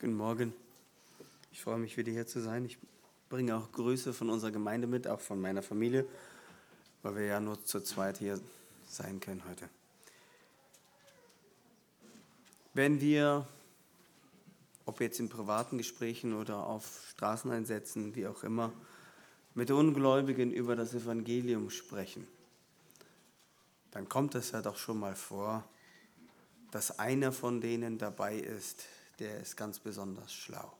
Guten Morgen. Ich freue mich, wieder hier zu sein. Ich bringe auch Grüße von unserer Gemeinde mit, auch von meiner Familie, weil wir ja nur zu zweit hier sein können heute. Wenn wir, ob jetzt in privaten Gesprächen oder auf Straßeneinsätzen, wie auch immer, mit Ungläubigen über das Evangelium sprechen, dann kommt es ja doch schon mal vor, dass einer von denen dabei ist, der ist ganz besonders schlau.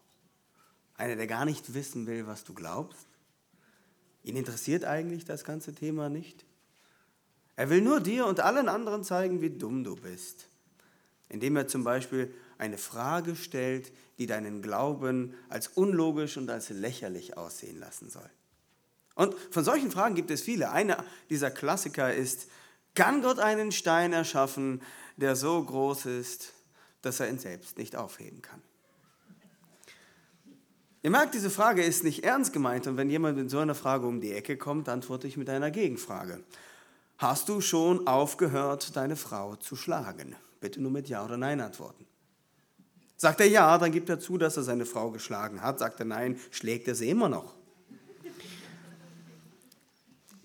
Einer, der gar nicht wissen will, was du glaubst. Ihn interessiert eigentlich das ganze Thema nicht. Er will nur dir und allen anderen zeigen, wie dumm du bist. Indem er zum Beispiel eine Frage stellt, die deinen Glauben als unlogisch und als lächerlich aussehen lassen soll. Und von solchen Fragen gibt es viele. Einer dieser Klassiker ist, kann Gott einen Stein erschaffen, der so groß ist, dass er ihn selbst nicht aufheben kann. Ihr merkt, diese Frage ist nicht ernst gemeint und wenn jemand mit so einer Frage um die Ecke kommt, antworte ich mit einer Gegenfrage. Hast du schon aufgehört, deine Frau zu schlagen? Bitte nur mit Ja oder Nein antworten. Sagt er Ja, dann gibt er zu, dass er seine Frau geschlagen hat. Sagt er Nein, schlägt er sie immer noch.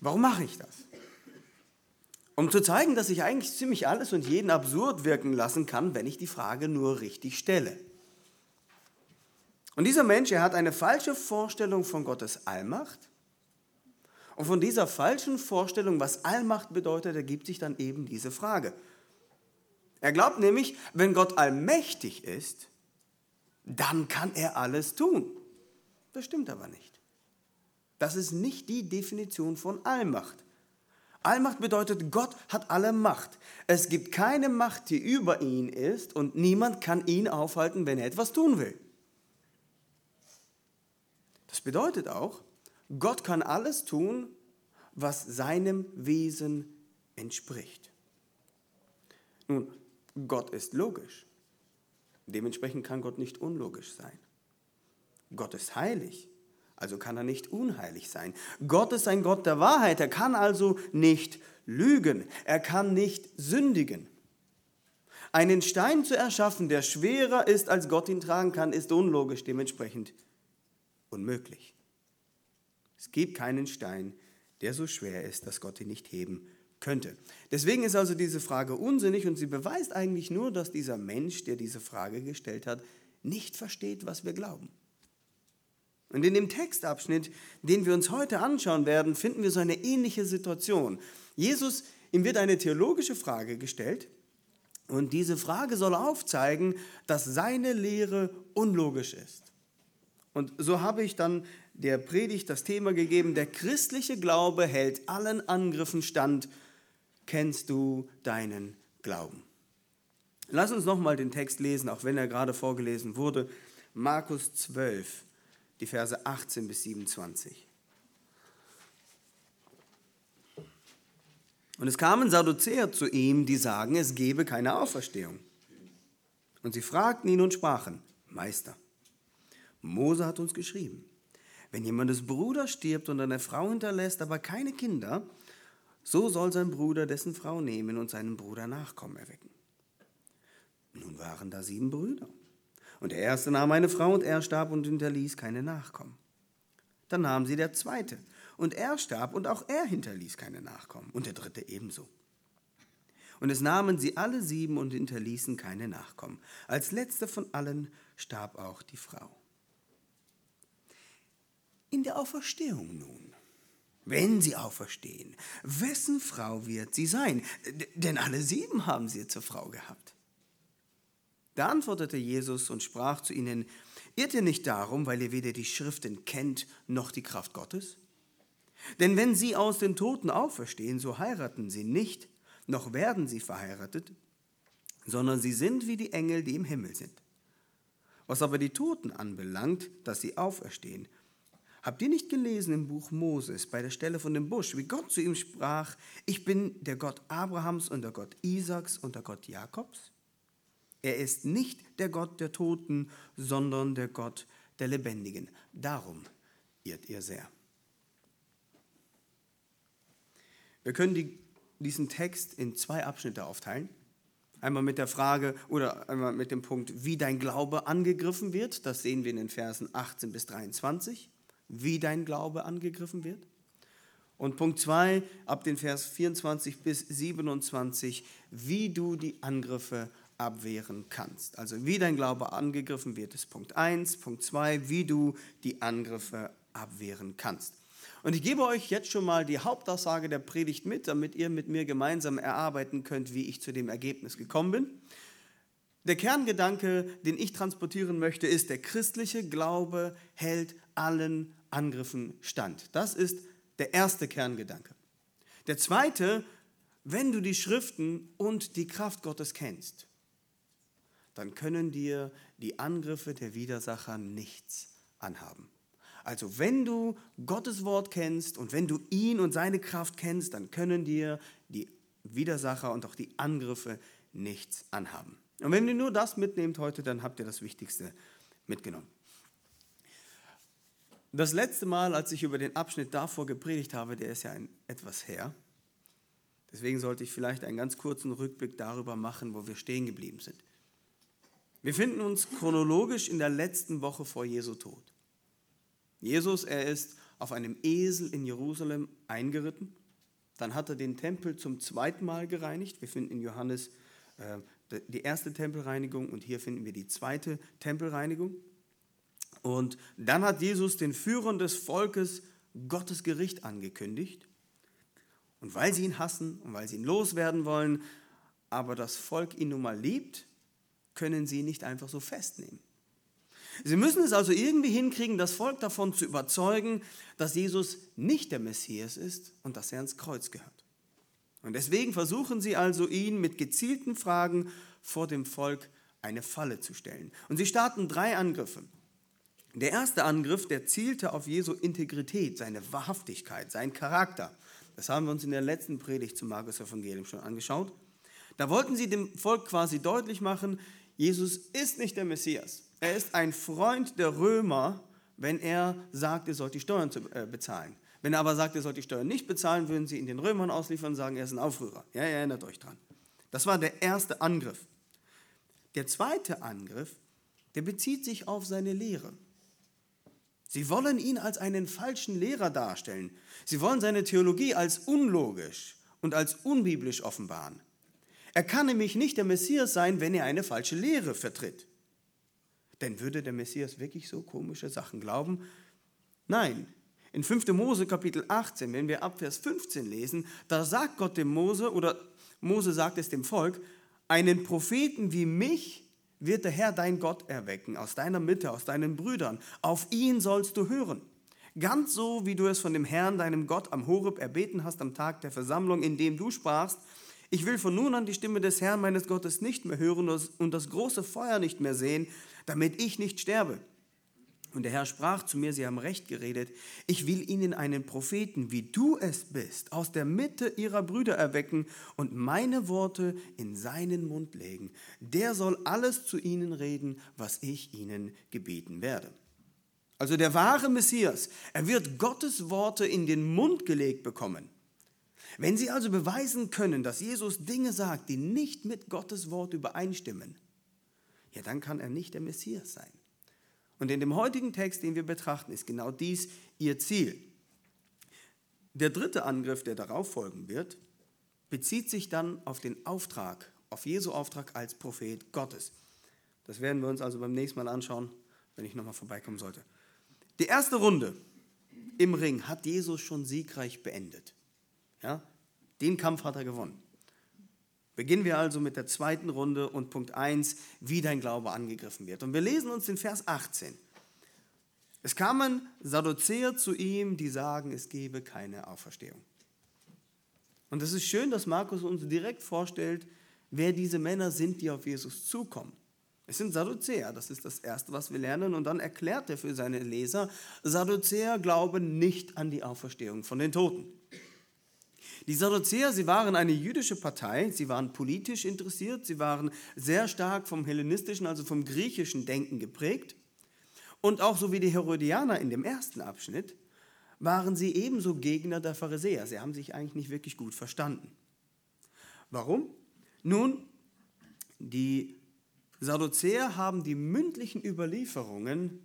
Warum mache ich das? Um zu zeigen, dass ich eigentlich ziemlich alles und jeden absurd wirken lassen kann, wenn ich die Frage nur richtig stelle. Und dieser Mensch, er hat eine falsche Vorstellung von Gottes Allmacht. Und von dieser falschen Vorstellung, was Allmacht bedeutet, ergibt sich dann eben diese Frage. Er glaubt nämlich, wenn Gott allmächtig ist, dann kann er alles tun. Das stimmt aber nicht. Das ist nicht die Definition von Allmacht. Allmacht bedeutet, Gott hat alle Macht. Es gibt keine Macht, die über ihn ist und niemand kann ihn aufhalten, wenn er etwas tun will. Das bedeutet auch, Gott kann alles tun, was seinem Wesen entspricht. Nun, Gott ist logisch. Dementsprechend kann Gott nicht unlogisch sein. Gott ist heilig. Also kann er nicht unheilig sein. Gott ist ein Gott der Wahrheit. Er kann also nicht lügen. Er kann nicht sündigen. Einen Stein zu erschaffen, der schwerer ist, als Gott ihn tragen kann, ist unlogisch, dementsprechend unmöglich. Es gibt keinen Stein, der so schwer ist, dass Gott ihn nicht heben könnte. Deswegen ist also diese Frage unsinnig und sie beweist eigentlich nur, dass dieser Mensch, der diese Frage gestellt hat, nicht versteht, was wir glauben. Und in dem Textabschnitt, den wir uns heute anschauen werden, finden wir so eine ähnliche Situation. Jesus, ihm wird eine theologische Frage gestellt und diese Frage soll aufzeigen, dass seine Lehre unlogisch ist. Und so habe ich dann der Predigt das Thema gegeben, der christliche Glaube hält allen Angriffen stand. Kennst du deinen Glauben? Lass uns nochmal den Text lesen, auch wenn er gerade vorgelesen wurde. Markus 12, die Verse 18 bis 27. Und es kamen Sadduzäer zu ihm, die sagen, es gebe keine Auferstehung. Und sie fragten ihn und sprachen, Meister, Mose hat uns geschrieben, wenn jemandes Bruder stirbt und eine Frau hinterlässt, aber keine Kinder, so soll sein Bruder dessen Frau nehmen und seinem Bruder Nachkommen erwecken. Nun waren da sieben Brüder. Und der erste nahm eine Frau und er starb und hinterließ keine Nachkommen. Dann nahm sie der zweite und er starb und auch er hinterließ keine Nachkommen und der dritte ebenso. Und es nahmen sie alle sieben und hinterließen keine Nachkommen. Als letzte von allen starb auch die Frau. In der Auferstehung nun, wenn sie auferstehen, wessen Frau wird sie sein? Denn alle sieben haben sie zur Frau gehabt. Da antwortete Jesus und sprach zu ihnen, irrt ihr nicht darum, weil ihr weder die Schriften kennt noch die Kraft Gottes? Denn wenn sie aus den Toten auferstehen, so heiraten sie nicht, noch werden sie verheiratet, sondern sie sind wie die Engel, die im Himmel sind. Was aber die Toten anbelangt, dass sie auferstehen, habt ihr nicht gelesen im Buch Moses bei der Stelle von dem Busch, wie Gott zu ihm sprach, ich bin der Gott Abrahams und der Gott Isaaks und der Gott Jakobs? Er ist nicht der Gott der Toten, sondern der Gott der Lebendigen. Darum irrt ihr sehr. Wir können die, diesen Text in zwei Abschnitte aufteilen. Einmal mit der Frage oder einmal mit dem Punkt, wie dein Glaube angegriffen wird. Das sehen wir in den Versen 18 bis 23. Wie dein Glaube angegriffen wird. Und Punkt 2, ab den Vers 24 bis 27, wie du die Angriffe abwehren kannst. Also wie dein Glaube angegriffen wird, ist Punkt 1. Punkt 2, wie du die Angriffe abwehren kannst. Und ich gebe euch jetzt schon mal die Hauptaussage der Predigt mit, damit ihr mit mir gemeinsam erarbeiten könnt, wie ich zu dem Ergebnis gekommen bin. Der Kerngedanke, den ich transportieren möchte, ist, der christliche Glaube hält allen Angriffen stand. Das ist der erste Kerngedanke. Der zweite, wenn du die Schriften und die Kraft Gottes kennst, dann können dir die Angriffe der Widersacher nichts anhaben. Also wenn du Gottes Wort kennst und wenn du ihn und seine Kraft kennst, dann können dir die Widersacher und auch die Angriffe nichts anhaben. Und wenn ihr nur das mitnehmt heute, dann habt ihr das Wichtigste mitgenommen. Das letzte Mal, als ich über den Abschnitt davor gepredigt habe, der ist ja ein, etwas her. Deswegen sollte ich vielleicht einen ganz kurzen Rückblick darüber machen, wo wir stehen geblieben sind. Wir finden uns chronologisch in der letzten Woche vor Jesu Tod. Jesus, er ist auf einem Esel in Jerusalem eingeritten. Dann hat er den Tempel zum zweiten Mal gereinigt. Wir finden in Johannes äh, die erste Tempelreinigung und hier finden wir die zweite Tempelreinigung. Und dann hat Jesus den Führern des Volkes Gottes Gericht angekündigt. Und weil sie ihn hassen und weil sie ihn loswerden wollen, aber das Volk ihn nun mal liebt, können sie nicht einfach so festnehmen. Sie müssen es also irgendwie hinkriegen, das Volk davon zu überzeugen, dass Jesus nicht der Messias ist und dass er ans Kreuz gehört. Und deswegen versuchen sie also, ihn mit gezielten Fragen vor dem Volk eine Falle zu stellen. Und sie starten drei Angriffe. Der erste Angriff, der zielte auf Jesu Integrität, seine Wahrhaftigkeit, seinen Charakter. Das haben wir uns in der letzten Predigt zum Markus Evangelium schon angeschaut. Da wollten sie dem Volk quasi deutlich machen, Jesus ist nicht der Messias. Er ist ein Freund der Römer, wenn er sagt, ihr sollt die Steuern äh, bezahlen. Wenn er aber sagt, ihr sollt die Steuern nicht bezahlen, würden sie ihn den Römern ausliefern und sagen, er ist ein Aufrührer. Ja, ihr erinnert euch dran. Das war der erste Angriff. Der zweite Angriff, der bezieht sich auf seine Lehre. Sie wollen ihn als einen falschen Lehrer darstellen. Sie wollen seine Theologie als unlogisch und als unbiblisch offenbaren. Er kann nämlich nicht der Messias sein, wenn er eine falsche Lehre vertritt. Denn würde der Messias wirklich so komische Sachen glauben? Nein. In 5. Mose Kapitel 18, wenn wir ab Vers 15 lesen, da sagt Gott dem Mose oder Mose sagt es dem Volk, einen Propheten wie mich wird der Herr dein Gott erwecken, aus deiner Mitte, aus deinen Brüdern. Auf ihn sollst du hören. Ganz so, wie du es von dem Herrn, deinem Gott, am Horeb erbeten hast am Tag der Versammlung, in dem du sprachst, ich will von nun an die Stimme des Herrn meines Gottes nicht mehr hören und das große Feuer nicht mehr sehen, damit ich nicht sterbe. Und der Herr sprach zu mir, sie haben recht geredet, ich will ihnen einen Propheten, wie du es bist, aus der Mitte ihrer Brüder erwecken und meine Worte in seinen Mund legen. Der soll alles zu ihnen reden, was ich ihnen gebieten werde. Also der wahre Messias, er wird Gottes Worte in den Mund gelegt bekommen. Wenn Sie also beweisen können, dass Jesus Dinge sagt, die nicht mit Gottes Wort übereinstimmen, ja, dann kann er nicht der Messias sein. Und in dem heutigen Text, den wir betrachten, ist genau dies ihr Ziel. Der dritte Angriff, der darauf folgen wird, bezieht sich dann auf den Auftrag, auf Jesu Auftrag als Prophet Gottes. Das werden wir uns also beim nächsten Mal anschauen, wenn ich nochmal vorbeikommen sollte. Die erste Runde im Ring hat Jesus schon siegreich beendet. Ja? Den Kampf hat er gewonnen. Beginnen wir also mit der zweiten Runde und Punkt 1, wie dein Glaube angegriffen wird. Und wir lesen uns den Vers 18. Es kamen Sadduzäer zu ihm, die sagen, es gebe keine Auferstehung. Und es ist schön, dass Markus uns direkt vorstellt, wer diese Männer sind, die auf Jesus zukommen. Es sind Sadduzäer, das ist das Erste, was wir lernen. Und dann erklärt er für seine Leser, Sadduzäer glauben nicht an die Auferstehung von den Toten. Die Sadduzäer, sie waren eine jüdische Partei, sie waren politisch interessiert, sie waren sehr stark vom hellenistischen, also vom griechischen Denken geprägt. Und auch so wie die Herodianer in dem ersten Abschnitt, waren sie ebenso Gegner der Pharisäer. Sie haben sich eigentlich nicht wirklich gut verstanden. Warum? Nun, Die Sadduzäer haben die mündlichen Überlieferungen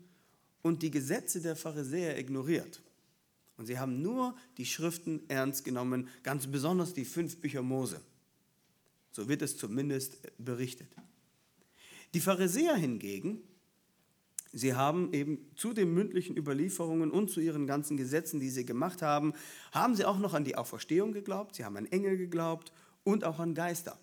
und die Gesetze der Pharisäer ignoriert. Und sie haben nur die Schriften ernst genommen, ganz besonders die fünf Bücher Mose. So wird es zumindest berichtet. Die Pharisäer hingegen, sie haben eben zu den mündlichen Überlieferungen und zu ihren ganzen Gesetzen, die sie gemacht haben, haben sie auch noch an die Auferstehung geglaubt, sie haben an Engel geglaubt und auch an Geister.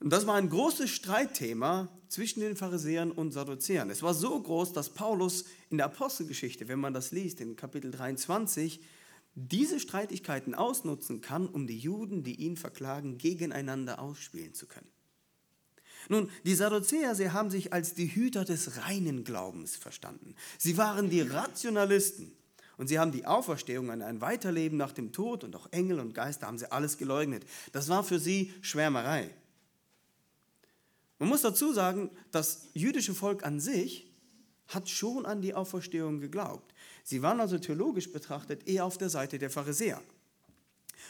Und das war ein großes Streitthema zwischen den Pharisäern und Sadduzäern. Es war so groß, dass Paulus in der Apostelgeschichte, wenn man das liest, in Kapitel 23, diese Streitigkeiten ausnutzen kann, um die Juden, die ihn verklagen, gegeneinander ausspielen zu können. Nun, die Sadduzäer, sie haben sich als die Hüter des reinen Glaubens verstanden. Sie waren die Rationalisten und sie haben die Auferstehung an ein Weiterleben nach dem Tod und auch Engel und Geister haben sie alles geleugnet. Das war für sie Schwärmerei. Man muss dazu sagen, das jüdische Volk an sich hat schon an die Auferstehung geglaubt. Sie waren also theologisch betrachtet eher auf der Seite der Pharisäer.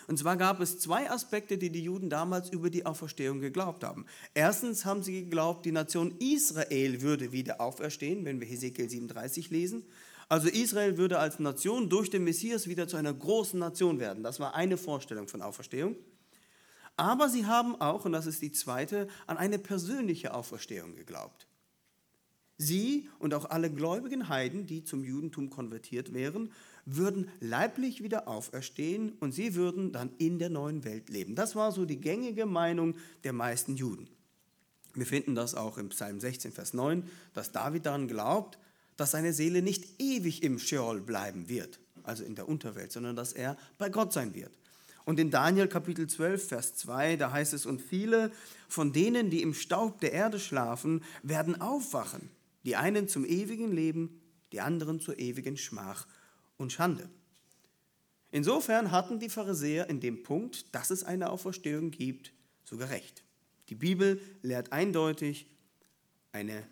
Und zwar gab es zwei Aspekte, die die Juden damals über die Auferstehung geglaubt haben. Erstens haben sie geglaubt, die Nation Israel würde wieder auferstehen, wenn wir Hesekiel 37 lesen. Also Israel würde als Nation durch den Messias wieder zu einer großen Nation werden. Das war eine Vorstellung von Auferstehung. Aber sie haben auch, und das ist die zweite, an eine persönliche Auferstehung geglaubt. Sie und auch alle gläubigen Heiden, die zum Judentum konvertiert wären, würden leiblich wieder auferstehen und sie würden dann in der neuen Welt leben. Das war so die gängige Meinung der meisten Juden. Wir finden das auch im Psalm 16, Vers 9, dass David daran glaubt, dass seine Seele nicht ewig im Sheol bleiben wird, also in der Unterwelt, sondern dass er bei Gott sein wird. Und in Daniel Kapitel 12, Vers 2, da heißt es, und viele von denen, die im Staub der Erde schlafen, werden aufwachen, die einen zum ewigen Leben, die anderen zur ewigen Schmach und Schande. Insofern hatten die Pharisäer in dem Punkt, dass es eine Auferstehung gibt, sogar recht. Die Bibel lehrt eindeutig eine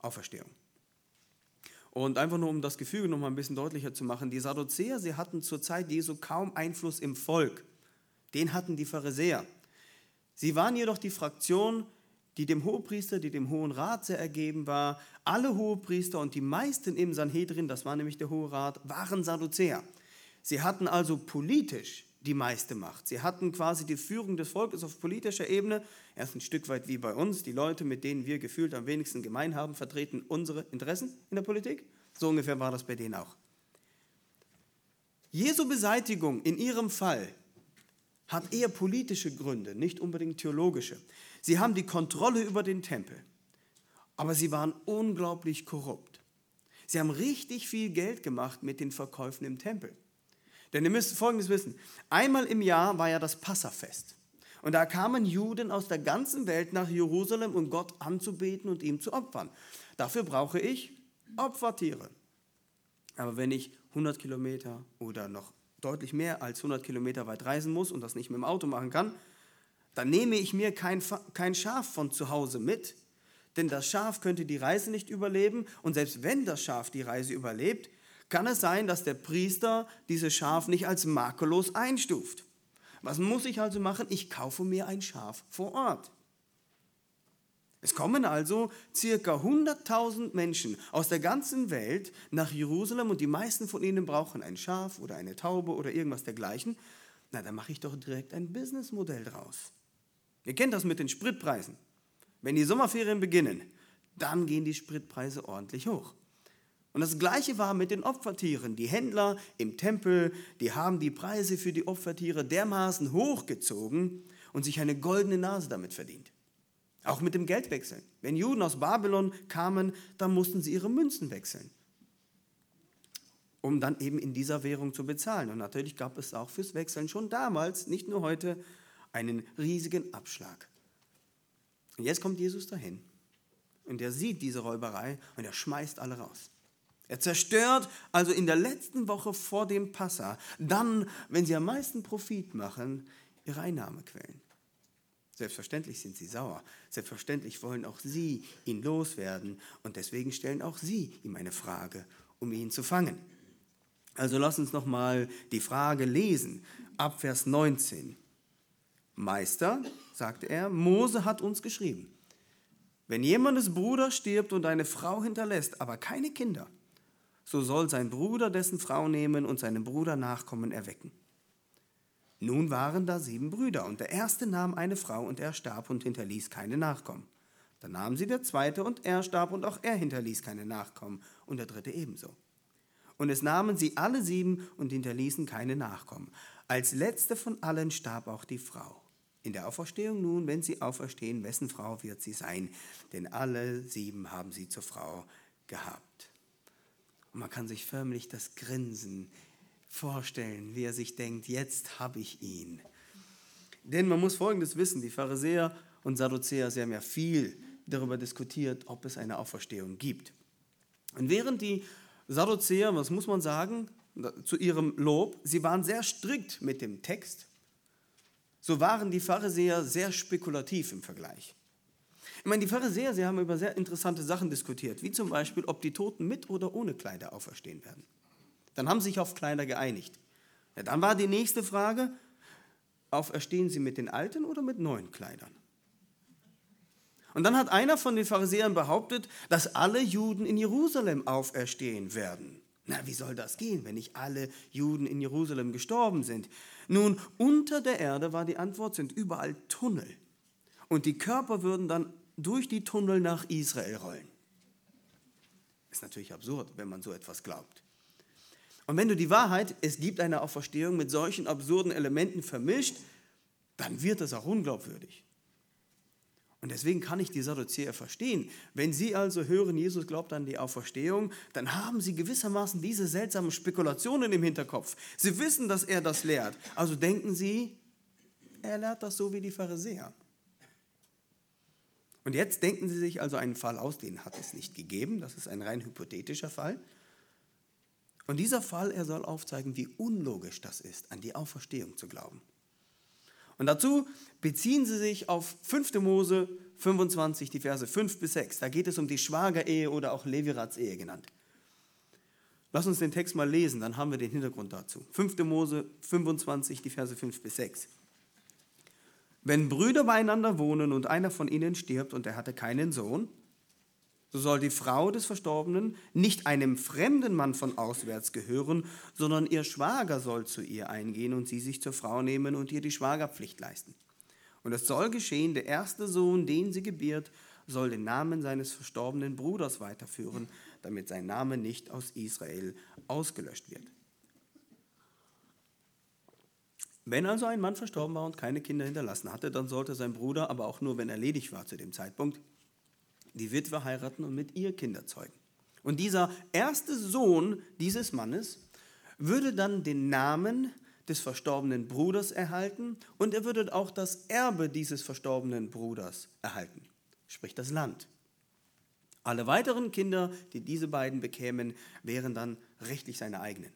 Auferstehung. Und einfach nur um das Gefüge noch mal ein bisschen deutlicher zu machen, die Sadduzäer, sie hatten zur Zeit Jesu kaum Einfluss im Volk den hatten die Pharisäer. Sie waren jedoch die Fraktion, die dem Hohepriester, die dem Hohen Rat sehr ergeben war. Alle Hohepriester und die meisten im Sanhedrin, das war nämlich der Hohe Rat, waren Sadduzäer. Sie hatten also politisch die meiste Macht. Sie hatten quasi die Führung des Volkes auf politischer Ebene. Erst ein Stück weit wie bei uns. Die Leute, mit denen wir gefühlt am wenigsten gemein haben, vertreten unsere Interessen in der Politik. So ungefähr war das bei denen auch. Jesu Beseitigung in ihrem Fall hat eher politische Gründe, nicht unbedingt theologische. Sie haben die Kontrolle über den Tempel, aber sie waren unglaublich korrupt. Sie haben richtig viel Geld gemacht mit den Verkäufen im Tempel. Denn ihr müsst Folgendes wissen. Einmal im Jahr war ja das Passafest. Und da kamen Juden aus der ganzen Welt nach Jerusalem, um Gott anzubeten und ihm zu opfern. Dafür brauche ich Opfertiere. Aber wenn ich 100 Kilometer oder noch deutlich mehr als 100 Kilometer weit reisen muss und das nicht mit dem Auto machen kann, dann nehme ich mir kein, kein Schaf von zu Hause mit, denn das Schaf könnte die Reise nicht überleben und selbst wenn das Schaf die Reise überlebt, kann es sein, dass der Priester dieses Schaf nicht als makellos einstuft. Was muss ich also machen? Ich kaufe mir ein Schaf vor Ort. Es kommen also circa 100.000 Menschen aus der ganzen Welt nach Jerusalem und die meisten von ihnen brauchen ein Schaf oder eine Taube oder irgendwas dergleichen. Na, dann mache ich doch direkt ein Businessmodell draus. Ihr kennt das mit den Spritpreisen. Wenn die Sommerferien beginnen, dann gehen die Spritpreise ordentlich hoch. Und das gleiche war mit den Opfertieren. Die Händler im Tempel, die haben die Preise für die Opfertiere dermaßen hochgezogen und sich eine goldene Nase damit verdient. Auch mit dem Geldwechseln. Wenn Juden aus Babylon kamen, dann mussten sie ihre Münzen wechseln, um dann eben in dieser Währung zu bezahlen. Und natürlich gab es auch fürs Wechseln schon damals, nicht nur heute, einen riesigen Abschlag. Und jetzt kommt Jesus dahin und er sieht diese Räuberei und er schmeißt alle raus. Er zerstört also in der letzten Woche vor dem Passa, dann, wenn sie am meisten Profit machen, ihre Einnahmequellen. Selbstverständlich sind sie sauer. Selbstverständlich wollen auch sie ihn loswerden. Und deswegen stellen auch sie ihm eine Frage, um ihn zu fangen. Also lass uns nochmal die Frage lesen. Ab Vers 19. Meister, sagte er, Mose hat uns geschrieben, wenn jemandes Bruder stirbt und eine Frau hinterlässt, aber keine Kinder, so soll sein Bruder dessen Frau nehmen und seinem Bruder Nachkommen erwecken. Nun waren da sieben Brüder, und der erste nahm eine Frau, und er starb und hinterließ keine Nachkommen. Dann nahm sie der zweite, und er starb, und auch er hinterließ keine Nachkommen, und der dritte ebenso. Und es nahmen sie alle sieben und hinterließen keine Nachkommen. Als letzte von allen starb auch die Frau. In der Auferstehung nun, wenn sie auferstehen, wessen Frau wird sie sein? Denn alle sieben haben sie zur Frau gehabt. Und man kann sich förmlich das Grinsen vorstellen, wie er sich denkt, jetzt habe ich ihn. Denn man muss Folgendes wissen, die Pharisäer und Sadduzäer, sie haben ja viel darüber diskutiert, ob es eine Auferstehung gibt. Und während die Sadduzäer, was muss man sagen, zu ihrem Lob, sie waren sehr strikt mit dem Text, so waren die Pharisäer sehr spekulativ im Vergleich. Ich meine, die Pharisäer, sie haben über sehr interessante Sachen diskutiert, wie zum Beispiel, ob die Toten mit oder ohne Kleider auferstehen werden. Dann haben sie sich auf Kleider geeinigt. Ja, dann war die nächste Frage, auferstehen sie mit den alten oder mit neuen Kleidern? Und dann hat einer von den Pharisäern behauptet, dass alle Juden in Jerusalem auferstehen werden. Na, wie soll das gehen, wenn nicht alle Juden in Jerusalem gestorben sind? Nun, unter der Erde war die Antwort, sind überall Tunnel. Und die Körper würden dann durch die Tunnel nach Israel rollen. Ist natürlich absurd, wenn man so etwas glaubt. Und wenn du die Wahrheit, es gibt eine Auferstehung mit solchen absurden Elementen vermischt, dann wird das auch unglaubwürdig. Und deswegen kann ich die Sadduzäer verstehen. Wenn sie also hören, Jesus glaubt an die Auferstehung, dann haben sie gewissermaßen diese seltsamen Spekulationen im Hinterkopf. Sie wissen, dass er das lehrt. Also denken sie, er lehrt das so wie die Pharisäer. Und jetzt denken sie sich also einen Fall aus, den hat es nicht gegeben. Das ist ein rein hypothetischer Fall. Und dieser Fall, er soll aufzeigen, wie unlogisch das ist, an die Auferstehung zu glauben. Und dazu beziehen sie sich auf 5. Mose 25, die Verse 5 bis 6. Da geht es um die Schwagerehe oder auch Leviratsehe genannt. Lass uns den Text mal lesen, dann haben wir den Hintergrund dazu. 5. Mose 25, die Verse 5 bis 6. Wenn Brüder beieinander wohnen und einer von ihnen stirbt und er hatte keinen Sohn, so soll die Frau des Verstorbenen nicht einem fremden Mann von auswärts gehören, sondern ihr Schwager soll zu ihr eingehen und sie sich zur Frau nehmen und ihr die Schwagerpflicht leisten. Und es soll geschehen, der erste Sohn, den sie gebiert, soll den Namen seines verstorbenen Bruders weiterführen, damit sein Name nicht aus Israel ausgelöscht wird. Wenn also ein Mann verstorben war und keine Kinder hinterlassen hatte, dann sollte sein Bruder, aber auch nur wenn er ledig war zu dem Zeitpunkt, die Witwe heiraten und mit ihr Kinder zeugen. Und dieser erste Sohn dieses Mannes würde dann den Namen des verstorbenen Bruders erhalten und er würde auch das Erbe dieses verstorbenen Bruders erhalten, sprich das Land. Alle weiteren Kinder, die diese beiden bekämen, wären dann rechtlich seine eigenen.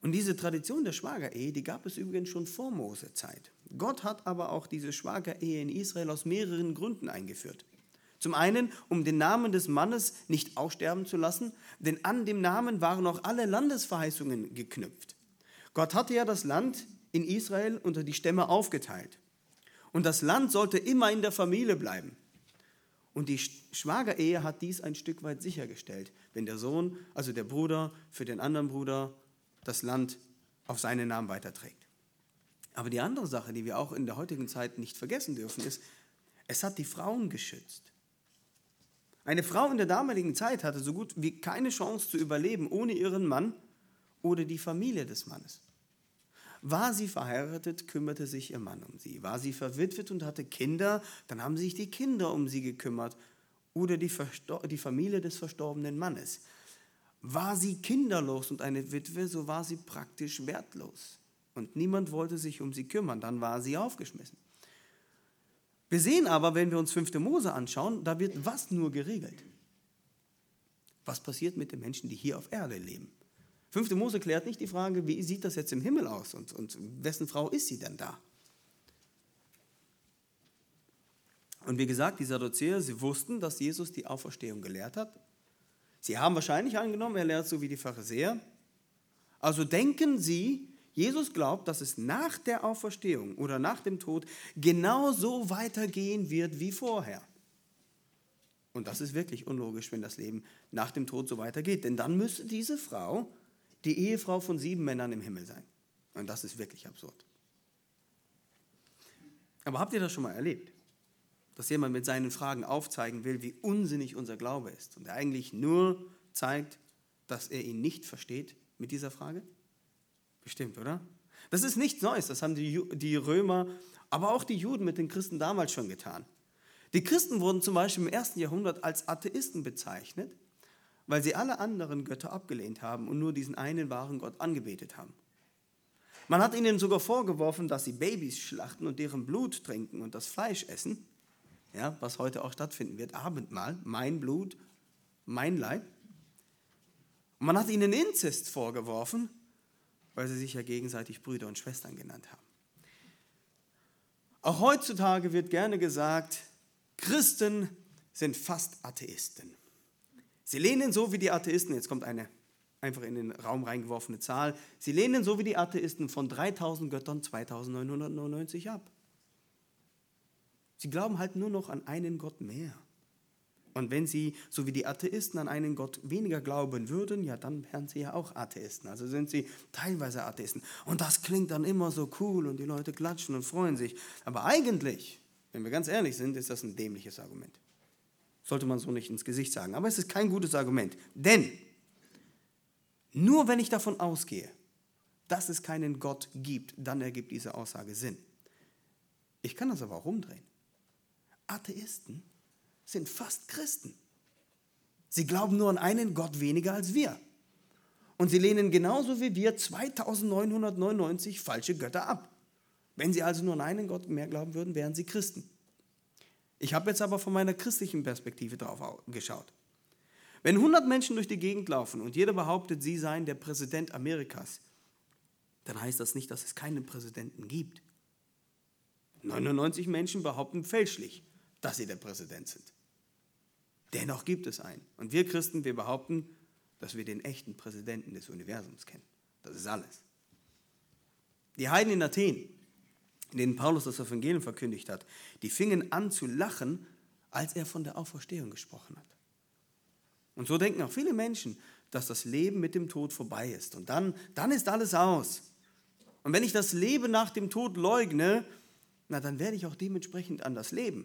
Und diese Tradition der Schwagerehe, die gab es übrigens schon vor Mose-Zeit. Gott hat aber auch diese Schwagerehe in Israel aus mehreren Gründen eingeführt. Zum einen, um den Namen des Mannes nicht aussterben zu lassen, denn an dem Namen waren auch alle Landesverheißungen geknüpft. Gott hatte ja das Land in Israel unter die Stämme aufgeteilt. Und das Land sollte immer in der Familie bleiben. Und die Schwagerehe hat dies ein Stück weit sichergestellt, wenn der Sohn, also der Bruder, für den anderen Bruder das Land auf seinen Namen weiterträgt. Aber die andere Sache, die wir auch in der heutigen Zeit nicht vergessen dürfen, ist, es hat die Frauen geschützt. Eine Frau in der damaligen Zeit hatte so gut wie keine Chance zu überleben ohne ihren Mann oder die Familie des Mannes. War sie verheiratet, kümmerte sich ihr Mann um sie. War sie verwitwet und hatte Kinder, dann haben sich die Kinder um sie gekümmert oder die, die Familie des verstorbenen Mannes. War sie kinderlos und eine Witwe, so war sie praktisch wertlos. Und niemand wollte sich um sie kümmern, dann war sie aufgeschmissen. Wir sehen aber, wenn wir uns 5. Mose anschauen, da wird was nur geregelt. Was passiert mit den Menschen, die hier auf Erde leben? 5. Mose klärt nicht die Frage, wie sieht das jetzt im Himmel aus und, und wessen Frau ist sie denn da? Und wie gesagt, die Sadduzäer, sie wussten, dass Jesus die Auferstehung gelehrt hat. Sie haben wahrscheinlich angenommen, er lehrt so wie die Pharisäer. Also denken sie, Jesus glaubt, dass es nach der Auferstehung oder nach dem Tod genauso weitergehen wird wie vorher. Und das ist wirklich unlogisch, wenn das Leben nach dem Tod so weitergeht. Denn dann müsste diese Frau die Ehefrau von sieben Männern im Himmel sein. Und das ist wirklich absurd. Aber habt ihr das schon mal erlebt? Dass jemand mit seinen Fragen aufzeigen will, wie unsinnig unser Glaube ist und er eigentlich nur zeigt, dass er ihn nicht versteht mit dieser Frage? Bestimmt, oder? Das ist nichts Neues, das haben die, die Römer, aber auch die Juden mit den Christen damals schon getan. Die Christen wurden zum Beispiel im ersten Jahrhundert als Atheisten bezeichnet, weil sie alle anderen Götter abgelehnt haben und nur diesen einen wahren Gott angebetet haben. Man hat ihnen sogar vorgeworfen, dass sie Babys schlachten und deren Blut trinken und das Fleisch essen, ja, was heute auch stattfinden wird, Abendmahl, mein Blut, mein Leib. Und man hat ihnen Inzest vorgeworfen, weil sie sich ja gegenseitig Brüder und Schwestern genannt haben. Auch heutzutage wird gerne gesagt, Christen sind fast Atheisten. Sie lehnen so wie die Atheisten, jetzt kommt eine einfach in den Raum reingeworfene Zahl, sie lehnen so wie die Atheisten von 3000 Göttern 2999 ab. Sie glauben halt nur noch an einen Gott mehr. Und wenn sie, so wie die Atheisten, an einen Gott weniger glauben würden, ja, dann wären sie ja auch Atheisten. Also sind sie teilweise Atheisten. Und das klingt dann immer so cool und die Leute klatschen und freuen sich. Aber eigentlich, wenn wir ganz ehrlich sind, ist das ein dämliches Argument. Sollte man so nicht ins Gesicht sagen. Aber es ist kein gutes Argument. Denn nur wenn ich davon ausgehe, dass es keinen Gott gibt, dann ergibt diese Aussage Sinn. Ich kann das aber auch umdrehen. Atheisten sind fast Christen. Sie glauben nur an einen Gott weniger als wir. Und sie lehnen genauso wie wir 2999 falsche Götter ab. Wenn sie also nur an einen Gott mehr glauben würden, wären sie Christen. Ich habe jetzt aber von meiner christlichen Perspektive drauf geschaut. Wenn 100 Menschen durch die Gegend laufen und jeder behauptet, sie seien der Präsident Amerikas, dann heißt das nicht, dass es keinen Präsidenten gibt. 99 Menschen behaupten fälschlich, dass sie der Präsident sind. Dennoch gibt es einen. Und wir Christen, wir behaupten, dass wir den echten Präsidenten des Universums kennen. Das ist alles. Die Heiden in Athen, in denen Paulus das Evangelium verkündigt hat, die fingen an zu lachen, als er von der Auferstehung gesprochen hat. Und so denken auch viele Menschen, dass das Leben mit dem Tod vorbei ist. Und dann, dann ist alles aus. Und wenn ich das Leben nach dem Tod leugne, na dann werde ich auch dementsprechend anders leben.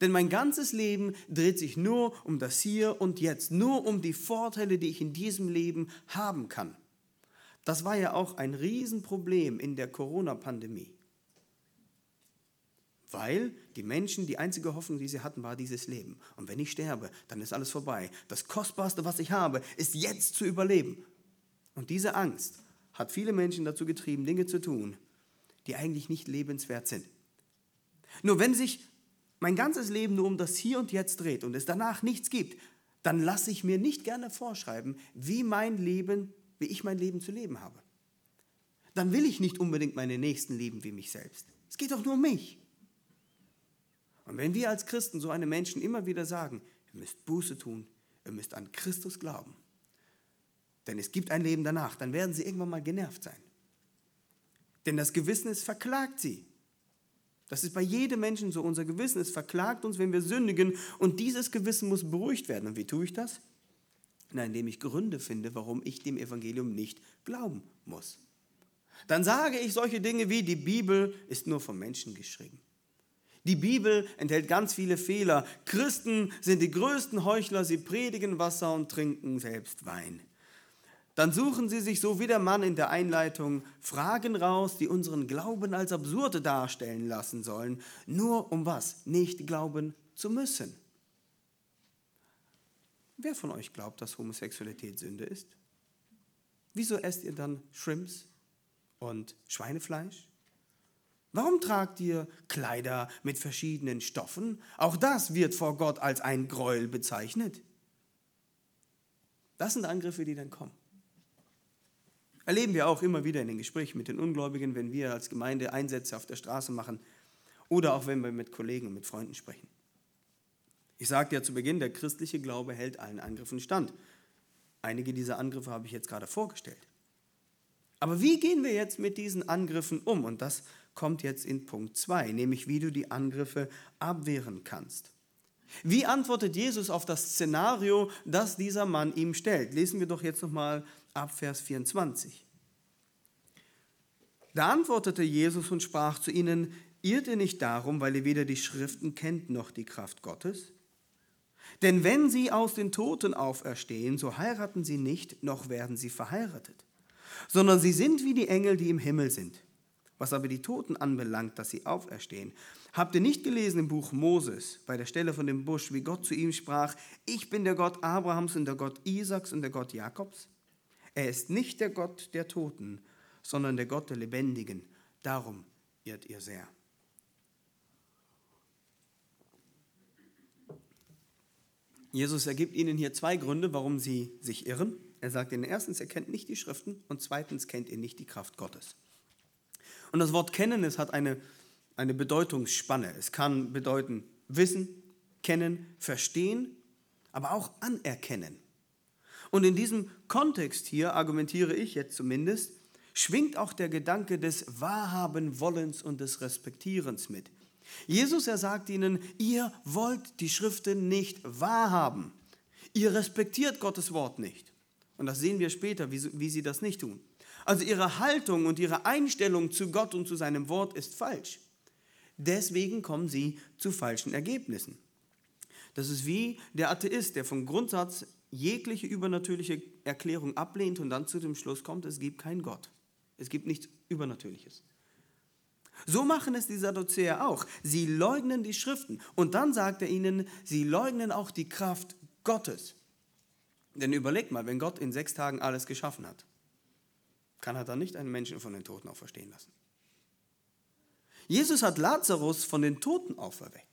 Denn mein ganzes Leben dreht sich nur um das Hier und Jetzt, nur um die Vorteile, die ich in diesem Leben haben kann. Das war ja auch ein Riesenproblem in der Corona-Pandemie. Weil die Menschen, die einzige Hoffnung, die sie hatten, war dieses Leben. Und wenn ich sterbe, dann ist alles vorbei. Das Kostbarste, was ich habe, ist jetzt zu überleben. Und diese Angst hat viele Menschen dazu getrieben, Dinge zu tun, die eigentlich nicht lebenswert sind. Nur wenn sich mein ganzes Leben nur um das Hier und Jetzt dreht und es danach nichts gibt, dann lasse ich mir nicht gerne vorschreiben, wie mein Leben, wie ich mein Leben zu leben habe. Dann will ich nicht unbedingt meine Nächsten lieben wie mich selbst. Es geht doch nur um mich. Und wenn wir als Christen so einem Menschen immer wieder sagen, ihr müsst Buße tun, ihr müsst an Christus glauben, denn es gibt ein Leben danach, dann werden sie irgendwann mal genervt sein. Denn das Gewissen ist verklagt sie. Das ist bei jedem Menschen so. Unser Gewissen ist verklagt uns, wenn wir sündigen. Und dieses Gewissen muss beruhigt werden. Und wie tue ich das? Na, indem ich Gründe finde, warum ich dem Evangelium nicht glauben muss. Dann sage ich solche Dinge wie, die Bibel ist nur vom Menschen geschrieben. Die Bibel enthält ganz viele Fehler. Christen sind die größten Heuchler, sie predigen Wasser und trinken selbst Wein. Dann suchen sie sich, so wie der Mann in der Einleitung, Fragen raus, die unseren Glauben als absurde darstellen lassen sollen, nur um was? Nicht glauben zu müssen. Wer von euch glaubt, dass Homosexualität Sünde ist? Wieso esst ihr dann Shrimps und Schweinefleisch? Warum tragt ihr Kleider mit verschiedenen Stoffen? Auch das wird vor Gott als ein Gräuel bezeichnet. Das sind Angriffe, die dann kommen. Erleben wir auch immer wieder in den Gesprächen mit den Ungläubigen, wenn wir als Gemeinde Einsätze auf der Straße machen oder auch wenn wir mit Kollegen und mit Freunden sprechen. Ich sagte ja zu Beginn, der christliche Glaube hält allen Angriffen stand. Einige dieser Angriffe habe ich jetzt gerade vorgestellt. Aber wie gehen wir jetzt mit diesen Angriffen um? Und das kommt jetzt in Punkt 2, nämlich wie du die Angriffe abwehren kannst. Wie antwortet Jesus auf das Szenario, das dieser Mann ihm stellt? Lesen wir doch jetzt nochmal ab Vers 24. Da antwortete Jesus und sprach zu ihnen, irrt ihr nicht darum, weil ihr weder die Schriften kennt noch die Kraft Gottes? Denn wenn sie aus den Toten auferstehen, so heiraten sie nicht, noch werden sie verheiratet, sondern sie sind wie die Engel, die im Himmel sind. Was aber die Toten anbelangt, dass sie auferstehen, habt ihr nicht gelesen im Buch Moses, bei der Stelle von dem Busch, wie Gott zu ihm sprach, ich bin der Gott Abrahams und der Gott Isaaks und der Gott Jakobs? Er ist nicht der Gott der Toten, sondern der Gott der Lebendigen. Darum irrt ihr sehr. Jesus ergibt ihnen hier zwei Gründe, warum sie sich irren. Er sagt ihnen erstens, er kennt nicht die Schriften und zweitens kennt ihr nicht die Kraft Gottes. Und das Wort kennen, es hat eine, eine Bedeutungsspanne. Es kann bedeuten wissen, kennen, verstehen, aber auch anerkennen. Und in diesem Kontext hier, argumentiere ich jetzt zumindest, schwingt auch der Gedanke des Wahrhaben-Wollens und des Respektierens mit. Jesus, er sagt ihnen, ihr wollt die Schriften nicht wahrhaben. Ihr respektiert Gottes Wort nicht. Und das sehen wir später, wie, wie sie das nicht tun. Also ihre Haltung und ihre Einstellung zu Gott und zu seinem Wort ist falsch. Deswegen kommen sie zu falschen Ergebnissen. Das ist wie der Atheist, der vom Grundsatz jegliche übernatürliche Erklärung ablehnt und dann zu dem Schluss kommt, es gibt keinen Gott. Es gibt nichts Übernatürliches. So machen es die Sadduzäer auch. Sie leugnen die Schriften. Und dann sagt er ihnen, sie leugnen auch die Kraft Gottes. Denn überlegt mal, wenn Gott in sechs Tagen alles geschaffen hat, kann er dann nicht einen Menschen von den Toten auferstehen lassen. Jesus hat Lazarus von den Toten auferweckt.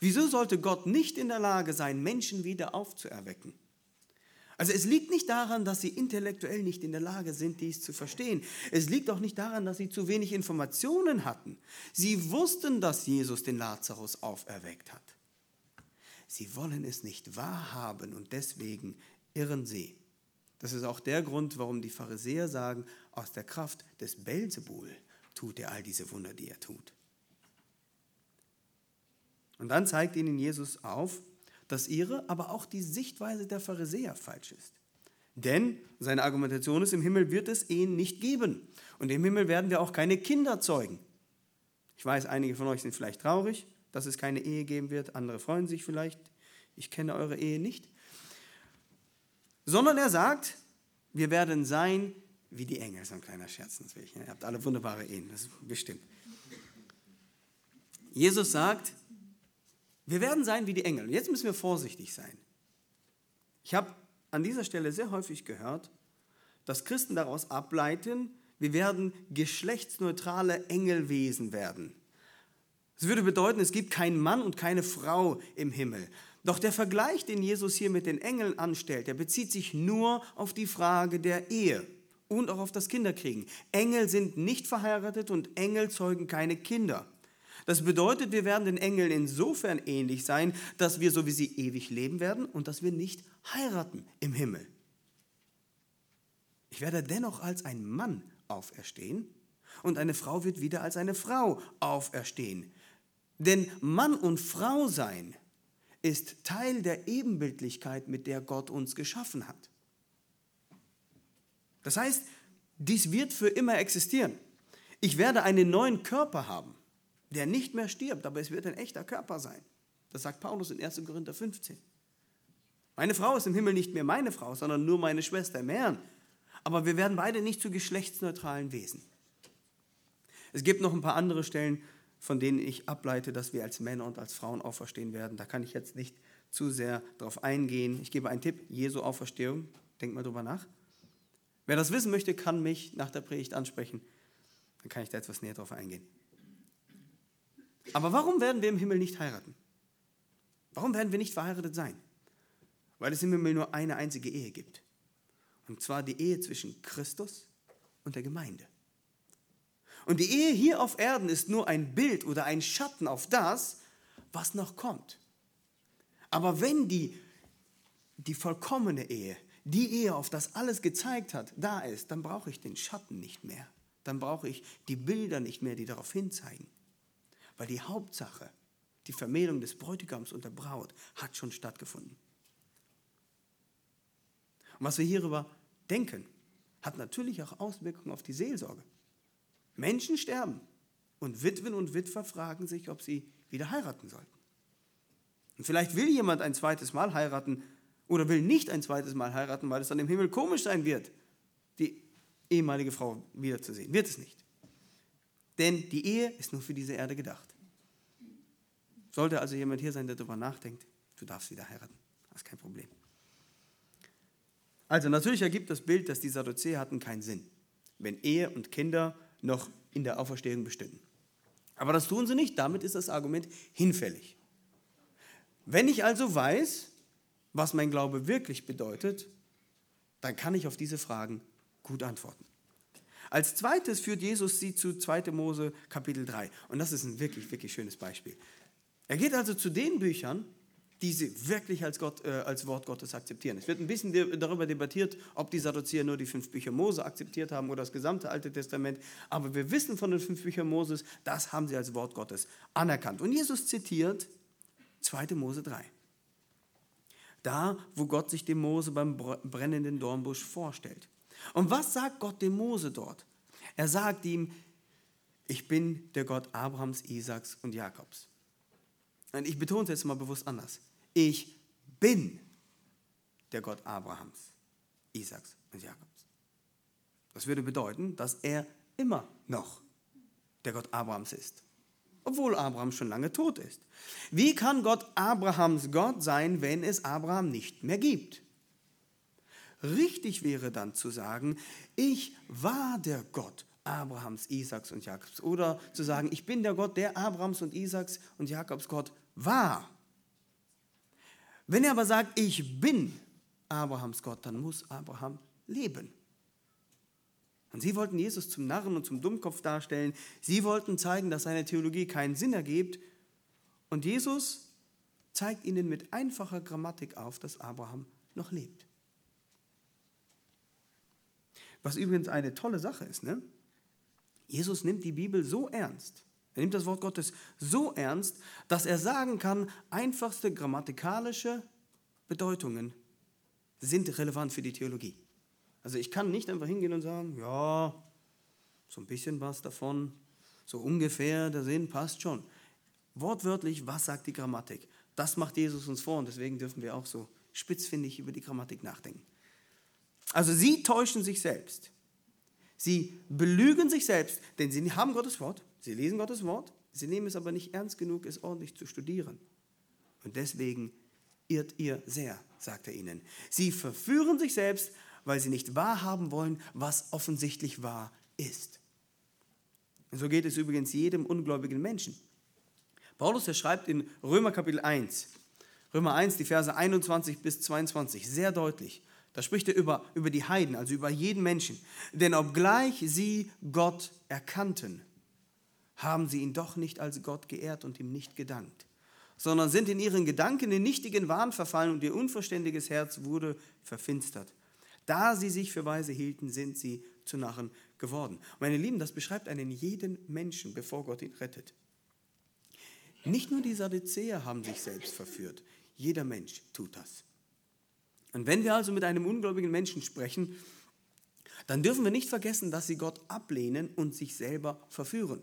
Wieso sollte Gott nicht in der Lage sein, Menschen wieder aufzuerwecken? Also es liegt nicht daran, dass sie intellektuell nicht in der Lage sind, dies zu verstehen. Es liegt auch nicht daran, dass sie zu wenig Informationen hatten. Sie wussten, dass Jesus den Lazarus auferweckt hat. Sie wollen es nicht wahrhaben und deswegen irren sie. Das ist auch der Grund, warum die Pharisäer sagen, aus der Kraft des Belzebul tut er all diese Wunder, die er tut. Und dann zeigt ihnen Jesus auf, dass ihre, aber auch die Sichtweise der Pharisäer falsch ist. Denn seine Argumentation ist, im Himmel wird es Ehen nicht geben. Und im Himmel werden wir auch keine Kinder zeugen. Ich weiß, einige von euch sind vielleicht traurig, dass es keine Ehe geben wird. Andere freuen sich vielleicht. Ich kenne eure Ehe nicht. Sondern er sagt, wir werden sein wie die Engel. So ein kleiner Scherz natürlich. Ihr habt alle wunderbare Ehen, das ist bestimmt. Jesus sagt, wir werden sein wie die Engel. Und jetzt müssen wir vorsichtig sein. Ich habe an dieser Stelle sehr häufig gehört, dass Christen daraus ableiten, wir werden geschlechtsneutrale Engelwesen werden. Das würde bedeuten, es gibt keinen Mann und keine Frau im Himmel. Doch der Vergleich, den Jesus hier mit den Engeln anstellt, der bezieht sich nur auf die Frage der Ehe und auch auf das Kinderkriegen. Engel sind nicht verheiratet und Engel zeugen keine Kinder. Das bedeutet, wir werden den Engeln insofern ähnlich sein, dass wir so wie sie ewig leben werden und dass wir nicht heiraten im Himmel. Ich werde dennoch als ein Mann auferstehen und eine Frau wird wieder als eine Frau auferstehen. Denn Mann und Frau sein ist Teil der Ebenbildlichkeit, mit der Gott uns geschaffen hat. Das heißt, dies wird für immer existieren. Ich werde einen neuen Körper haben der nicht mehr stirbt, aber es wird ein echter Körper sein. Das sagt Paulus in 1. Korinther 15. Meine Frau ist im Himmel nicht mehr meine Frau, sondern nur meine Schwester im Herrn. Aber wir werden beide nicht zu geschlechtsneutralen Wesen. Es gibt noch ein paar andere Stellen, von denen ich ableite, dass wir als Männer und als Frauen auferstehen werden. Da kann ich jetzt nicht zu sehr darauf eingehen. Ich gebe einen Tipp, Jesu Auferstehung. Denk mal drüber nach. Wer das wissen möchte, kann mich nach der Predigt ansprechen. Dann kann ich da etwas näher drauf eingehen. Aber warum werden wir im Himmel nicht heiraten? Warum werden wir nicht verheiratet sein? Weil es im Himmel nur eine einzige Ehe gibt. Und zwar die Ehe zwischen Christus und der Gemeinde. Und die Ehe hier auf Erden ist nur ein Bild oder ein Schatten auf das, was noch kommt. Aber wenn die, die vollkommene Ehe, die Ehe, auf das alles gezeigt hat, da ist, dann brauche ich den Schatten nicht mehr. Dann brauche ich die Bilder nicht mehr, die darauf hinzeigen. Weil die Hauptsache, die Vermählung des Bräutigams und der Braut hat schon stattgefunden. Und was wir hierüber denken, hat natürlich auch Auswirkungen auf die Seelsorge. Menschen sterben und Witwen und Witwer fragen sich, ob sie wieder heiraten sollten. Und vielleicht will jemand ein zweites Mal heiraten oder will nicht ein zweites Mal heiraten, weil es dann im Himmel komisch sein wird, die ehemalige Frau wiederzusehen. Wird es nicht. Denn die Ehe ist nur für diese Erde gedacht. Sollte also jemand hier sein, der darüber nachdenkt, du darfst wieder heiraten. Das ist kein Problem. Also natürlich ergibt das Bild, dass die Sadduzäer hatten keinen Sinn, wenn Ehe und Kinder noch in der Auferstehung bestünden. Aber das tun sie nicht, damit ist das Argument hinfällig. Wenn ich also weiß, was mein Glaube wirklich bedeutet, dann kann ich auf diese Fragen gut antworten. Als zweites führt Jesus sie zu 2. Mose Kapitel 3. Und das ist ein wirklich, wirklich schönes Beispiel. Er geht also zu den Büchern, die sie wirklich als, Gott, äh, als Wort Gottes akzeptieren. Es wird ein bisschen darüber debattiert, ob die Sadduzäer nur die fünf Bücher Mose akzeptiert haben oder das gesamte Alte Testament. Aber wir wissen von den fünf Büchern Moses, das haben sie als Wort Gottes anerkannt. Und Jesus zitiert 2. Mose 3. Da, wo Gott sich dem Mose beim brennenden Dornbusch vorstellt. Und was sagt Gott dem Mose dort? Er sagt ihm, ich bin der Gott Abrahams, Isaaks und Jakobs. Und ich betone es jetzt mal bewusst anders. Ich bin der Gott Abrahams, Isaaks und Jakobs. Das würde bedeuten, dass er immer noch der Gott Abrahams ist, obwohl Abraham schon lange tot ist. Wie kann Gott Abrahams Gott sein, wenn es Abraham nicht mehr gibt? Richtig wäre dann zu sagen, ich war der Gott Abrahams, Isaaks und Jakobs. Oder zu sagen, ich bin der Gott, der Abrahams und Isaaks und Jakobs Gott war. Wenn er aber sagt, ich bin Abrahams Gott, dann muss Abraham leben. Und sie wollten Jesus zum Narren und zum Dummkopf darstellen. Sie wollten zeigen, dass seine Theologie keinen Sinn ergibt. Und Jesus zeigt ihnen mit einfacher Grammatik auf, dass Abraham noch lebt. Was übrigens eine tolle Sache ist. Ne? Jesus nimmt die Bibel so ernst, er nimmt das Wort Gottes so ernst, dass er sagen kann, einfachste grammatikalische Bedeutungen sind relevant für die Theologie. Also ich kann nicht einfach hingehen und sagen, ja, so ein bisschen was davon, so ungefähr, der Sinn passt schon. Wortwörtlich, was sagt die Grammatik? Das macht Jesus uns vor und deswegen dürfen wir auch so spitzfindig über die Grammatik nachdenken. Also sie täuschen sich selbst. Sie belügen sich selbst, denn sie haben Gottes Wort, sie lesen Gottes Wort, sie nehmen es aber nicht ernst genug, es ordentlich zu studieren. Und deswegen irrt ihr sehr, sagt er ihnen. Sie verführen sich selbst, weil sie nicht wahrhaben wollen, was offensichtlich wahr ist. Und so geht es übrigens jedem ungläubigen Menschen. Paulus, er schreibt in Römer Kapitel 1, Römer 1, die Verse 21 bis 22, sehr deutlich. Da spricht er über, über die Heiden, also über jeden Menschen. Denn obgleich sie Gott erkannten, haben sie ihn doch nicht als Gott geehrt und ihm nicht gedankt, sondern sind in ihren Gedanken in nichtigen Wahn verfallen und ihr unverständiges Herz wurde verfinstert. Da sie sich für weise hielten, sind sie zu Narren geworden. Meine Lieben, das beschreibt einen jeden Menschen, bevor Gott ihn rettet. Nicht nur die Sadduzäer haben sich selbst verführt, jeder Mensch tut das. Und wenn wir also mit einem ungläubigen Menschen sprechen, dann dürfen wir nicht vergessen, dass sie Gott ablehnen und sich selber verführen.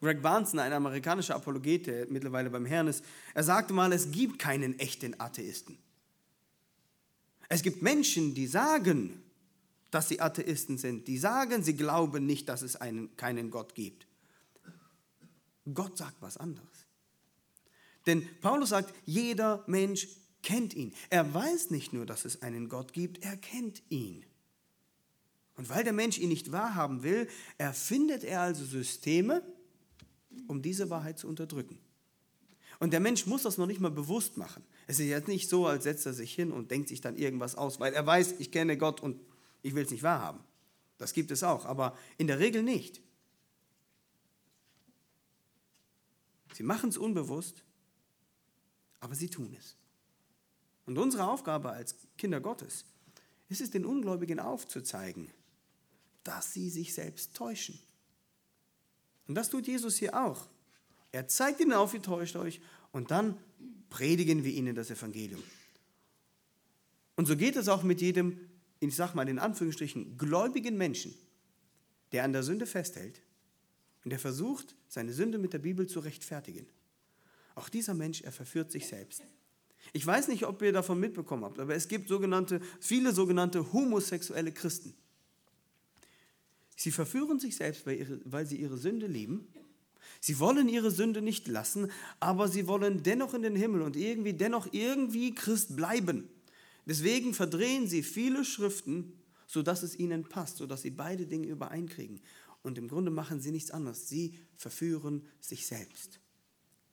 Greg Barnson, ein amerikanischer Apologet, der mittlerweile beim Herrn ist, er sagte mal, es gibt keinen echten Atheisten. Es gibt Menschen, die sagen, dass sie Atheisten sind, die sagen, sie glauben nicht, dass es einen, keinen Gott gibt. Gott sagt was anderes. Denn Paulus sagt, jeder Mensch kennt ihn. Er weiß nicht nur, dass es einen Gott gibt, er kennt ihn. Und weil der Mensch ihn nicht wahrhaben will, erfindet er also Systeme, um diese Wahrheit zu unterdrücken. Und der Mensch muss das noch nicht mal bewusst machen. Es ist jetzt nicht so, als setzt er sich hin und denkt sich dann irgendwas aus, weil er weiß, ich kenne Gott und ich will es nicht wahrhaben. Das gibt es auch, aber in der Regel nicht. Sie machen es unbewusst, aber sie tun es. Und unsere Aufgabe als Kinder Gottes ist es, den Ungläubigen aufzuzeigen, dass sie sich selbst täuschen. Und das tut Jesus hier auch. Er zeigt ihnen auf, wie täuscht euch, und dann predigen wir ihnen das Evangelium. Und so geht es auch mit jedem, ich sag mal in Anführungsstrichen, gläubigen Menschen, der an der Sünde festhält und der versucht, seine Sünde mit der Bibel zu rechtfertigen. Auch dieser Mensch, er verführt sich selbst. Ich weiß nicht, ob ihr davon mitbekommen habt, aber es gibt sogenannte, viele sogenannte homosexuelle Christen. Sie verführen sich selbst, weil sie ihre Sünde lieben. Sie wollen ihre Sünde nicht lassen, aber sie wollen dennoch in den Himmel und irgendwie dennoch irgendwie Christ bleiben. Deswegen verdrehen sie viele Schriften, sodass es ihnen passt, sodass sie beide Dinge übereinkriegen. Und im Grunde machen sie nichts anderes. Sie verführen sich selbst.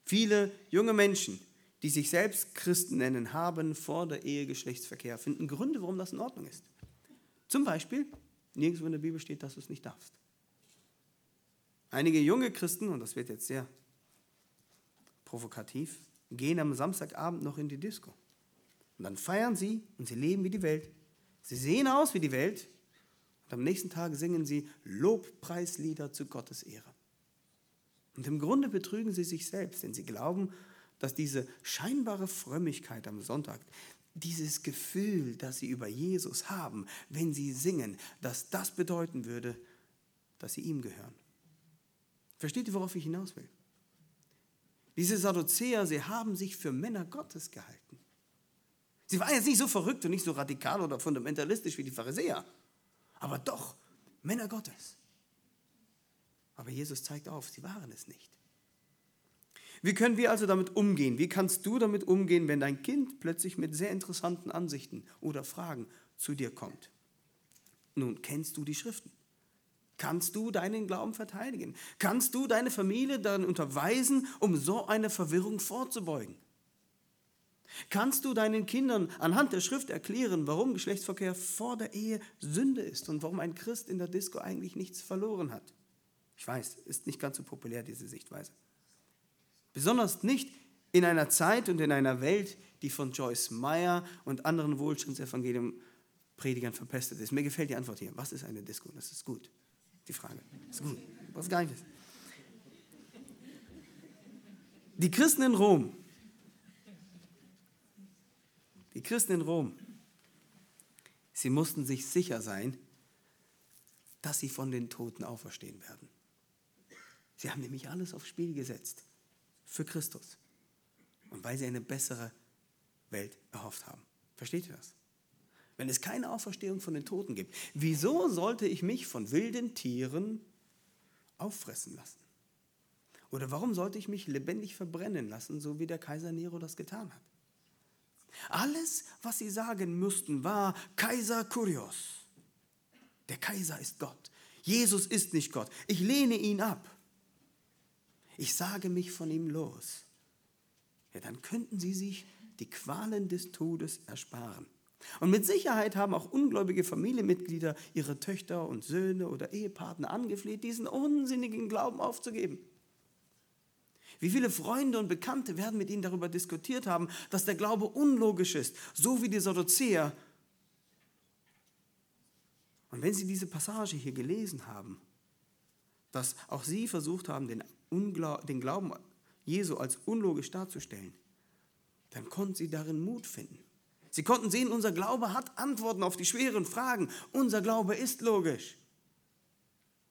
Viele junge Menschen, die sich selbst Christen nennen, haben vor der Ehe Geschlechtsverkehr, finden Gründe, warum das in Ordnung ist. Zum Beispiel, nirgendwo in der Bibel steht, dass du es nicht darfst. Einige junge Christen, und das wird jetzt sehr provokativ, gehen am Samstagabend noch in die Disco. Und dann feiern sie und sie leben wie die Welt. Sie sehen aus wie die Welt. Und am nächsten Tag singen sie Lobpreislieder zu Gottes Ehre. Und im Grunde betrügen sie sich selbst, denn sie glauben, dass diese scheinbare Frömmigkeit am Sonntag, dieses Gefühl, das sie über Jesus haben, wenn sie singen, dass das bedeuten würde, dass sie ihm gehören. Versteht ihr, worauf ich hinaus will? Diese Sadduzäer, sie haben sich für Männer Gottes gehalten. Sie waren jetzt nicht so verrückt und nicht so radikal oder fundamentalistisch wie die Pharisäer, aber doch Männer Gottes. Aber Jesus zeigt auf, sie waren es nicht. Wie können wir also damit umgehen? Wie kannst du damit umgehen, wenn dein Kind plötzlich mit sehr interessanten Ansichten oder Fragen zu dir kommt? Nun, kennst du die Schriften? Kannst du deinen Glauben verteidigen? Kannst du deine Familie dann unterweisen, um so eine Verwirrung vorzubeugen? Kannst du deinen Kindern anhand der Schrift erklären, warum Geschlechtsverkehr vor der Ehe Sünde ist und warum ein Christ in der Disco eigentlich nichts verloren hat? Ich weiß, ist nicht ganz so populär, diese Sichtweise. Besonders nicht in einer Zeit und in einer Welt, die von Joyce Meyer und anderen Wohlstandsevangelium-Predigern verpestet ist. Mir gefällt die Antwort hier. Was ist eine Disco? Das ist gut. Die Frage. Das ist gut. Was ist. Die Christen in Rom, die Christen in Rom, sie mussten sich sicher sein, dass sie von den Toten auferstehen werden. Sie haben nämlich alles aufs Spiel gesetzt für Christus und weil sie eine bessere Welt erhofft haben. Versteht ihr das? Wenn es keine Auferstehung von den Toten gibt, wieso sollte ich mich von wilden Tieren auffressen lassen? Oder warum sollte ich mich lebendig verbrennen lassen, so wie der Kaiser Nero das getan hat? Alles, was sie sagen müssten, war Kaiser Kurios. Der Kaiser ist Gott. Jesus ist nicht Gott. Ich lehne ihn ab. Ich sage mich von ihm los. Ja, dann könnten sie sich die Qualen des Todes ersparen. Und mit Sicherheit haben auch ungläubige Familienmitglieder ihre Töchter und Söhne oder Ehepartner angefleht, diesen unsinnigen Glauben aufzugeben. Wie viele Freunde und Bekannte werden mit ihnen darüber diskutiert haben, dass der Glaube unlogisch ist, so wie die Sadduzäer. Und wenn sie diese Passage hier gelesen haben, dass auch sie versucht haben, den, den Glauben Jesu als unlogisch darzustellen, dann konnten sie darin Mut finden. Sie konnten sehen, unser Glaube hat Antworten auf die schweren Fragen. Unser Glaube ist logisch.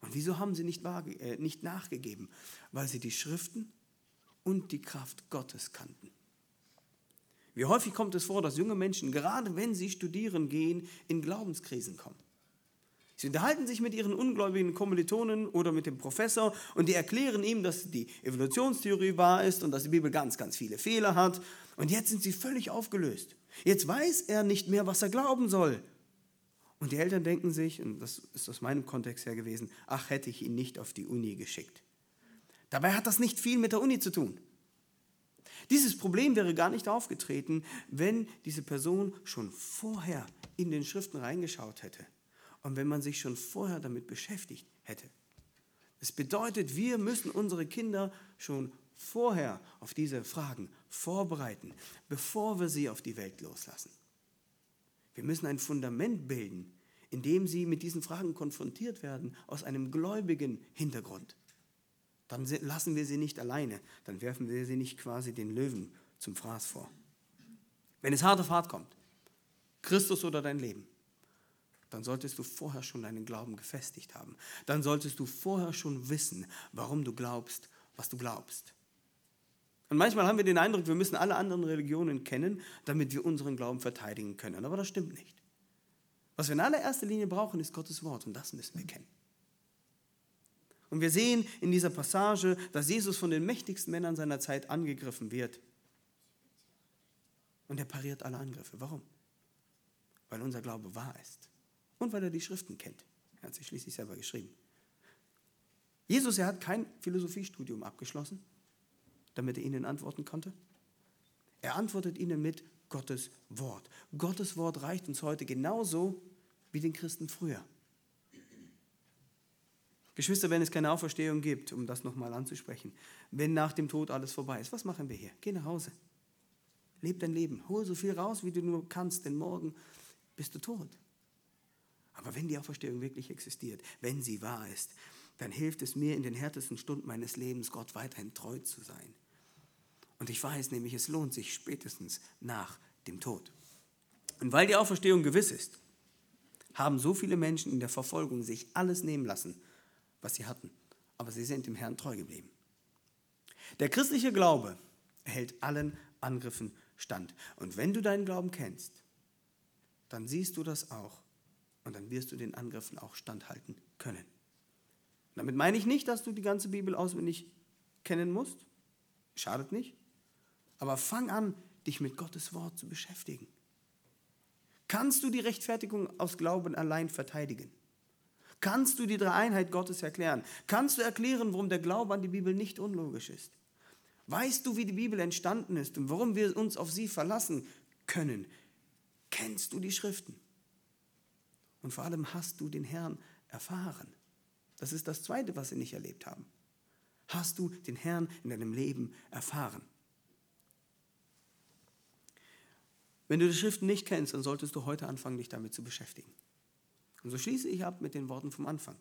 Und wieso haben sie nicht, äh, nicht nachgegeben? Weil sie die Schriften und die Kraft Gottes kannten. Wie häufig kommt es vor, dass junge Menschen, gerade wenn sie studieren gehen, in Glaubenskrisen kommen. Sie unterhalten sich mit ihren ungläubigen Kommilitonen oder mit dem Professor und die erklären ihm, dass die Evolutionstheorie wahr ist und dass die Bibel ganz, ganz viele Fehler hat. Und jetzt sind sie völlig aufgelöst. Jetzt weiß er nicht mehr, was er glauben soll. Und die Eltern denken sich, und das ist aus meinem Kontext her gewesen, ach, hätte ich ihn nicht auf die Uni geschickt. Dabei hat das nicht viel mit der Uni zu tun. Dieses Problem wäre gar nicht aufgetreten, wenn diese Person schon vorher in den Schriften reingeschaut hätte und wenn man sich schon vorher damit beschäftigt hätte. Das bedeutet, wir müssen unsere Kinder schon vorher auf diese Fragen vorbereiten, bevor wir sie auf die Welt loslassen. Wir müssen ein Fundament bilden, in dem sie mit diesen Fragen konfrontiert werden aus einem gläubigen Hintergrund. dann lassen wir sie nicht alleine, dann werfen wir sie nicht quasi den Löwen zum Fraß vor. Wenn es harte Fahrt kommt, Christus oder dein Leben, dann solltest du vorher schon deinen Glauben gefestigt haben. Dann solltest du vorher schon wissen, warum du glaubst, was du glaubst. Und manchmal haben wir den Eindruck, wir müssen alle anderen Religionen kennen, damit wir unseren Glauben verteidigen können. Aber das stimmt nicht. Was wir in allererster Linie brauchen, ist Gottes Wort und das müssen wir kennen. Und wir sehen in dieser Passage, dass Jesus von den mächtigsten Männern seiner Zeit angegriffen wird. Und er pariert alle Angriffe. Warum? Weil unser Glaube wahr ist und weil er die Schriften kennt. Er hat sie schließlich selber geschrieben. Jesus, er hat kein Philosophiestudium abgeschlossen, damit er ihnen antworten konnte. Er antwortet ihnen mit Gottes Wort. Gottes Wort reicht uns heute genauso wie den Christen früher. Geschwister, wenn es keine Auferstehung gibt, um das nochmal anzusprechen, wenn nach dem Tod alles vorbei ist, was machen wir hier? Geh nach Hause. Leb dein Leben. Hol so viel raus, wie du nur kannst, denn morgen bist du tot. Aber wenn die Auferstehung wirklich existiert, wenn sie wahr ist, dann hilft es mir in den härtesten Stunden meines Lebens, Gott weiterhin treu zu sein. Und ich weiß nämlich, es lohnt sich spätestens nach dem Tod. Und weil die Auferstehung gewiss ist, haben so viele Menschen in der Verfolgung sich alles nehmen lassen, was sie hatten. Aber sie sind dem Herrn treu geblieben. Der christliche Glaube erhält allen Angriffen stand. Und wenn du deinen Glauben kennst, dann siehst du das auch und dann wirst du den Angriffen auch standhalten können. Damit meine ich nicht, dass du die ganze Bibel auswendig kennen musst. Schadet nicht. Aber fang an, dich mit Gottes Wort zu beschäftigen. Kannst du die Rechtfertigung aus Glauben allein verteidigen? Kannst du die Dreieinheit Gottes erklären? Kannst du erklären, warum der Glaube an die Bibel nicht unlogisch ist? Weißt du, wie die Bibel entstanden ist und warum wir uns auf sie verlassen können? Kennst du die Schriften? Und vor allem hast du den Herrn erfahren. Das ist das Zweite, was sie nicht erlebt haben. Hast du den Herrn in deinem Leben erfahren? Wenn du die Schriften nicht kennst, dann solltest du heute anfangen, dich damit zu beschäftigen. Und so schließe ich ab mit den Worten vom Anfang.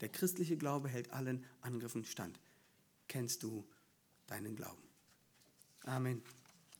Der christliche Glaube hält allen Angriffen stand. Kennst du deinen Glauben? Amen.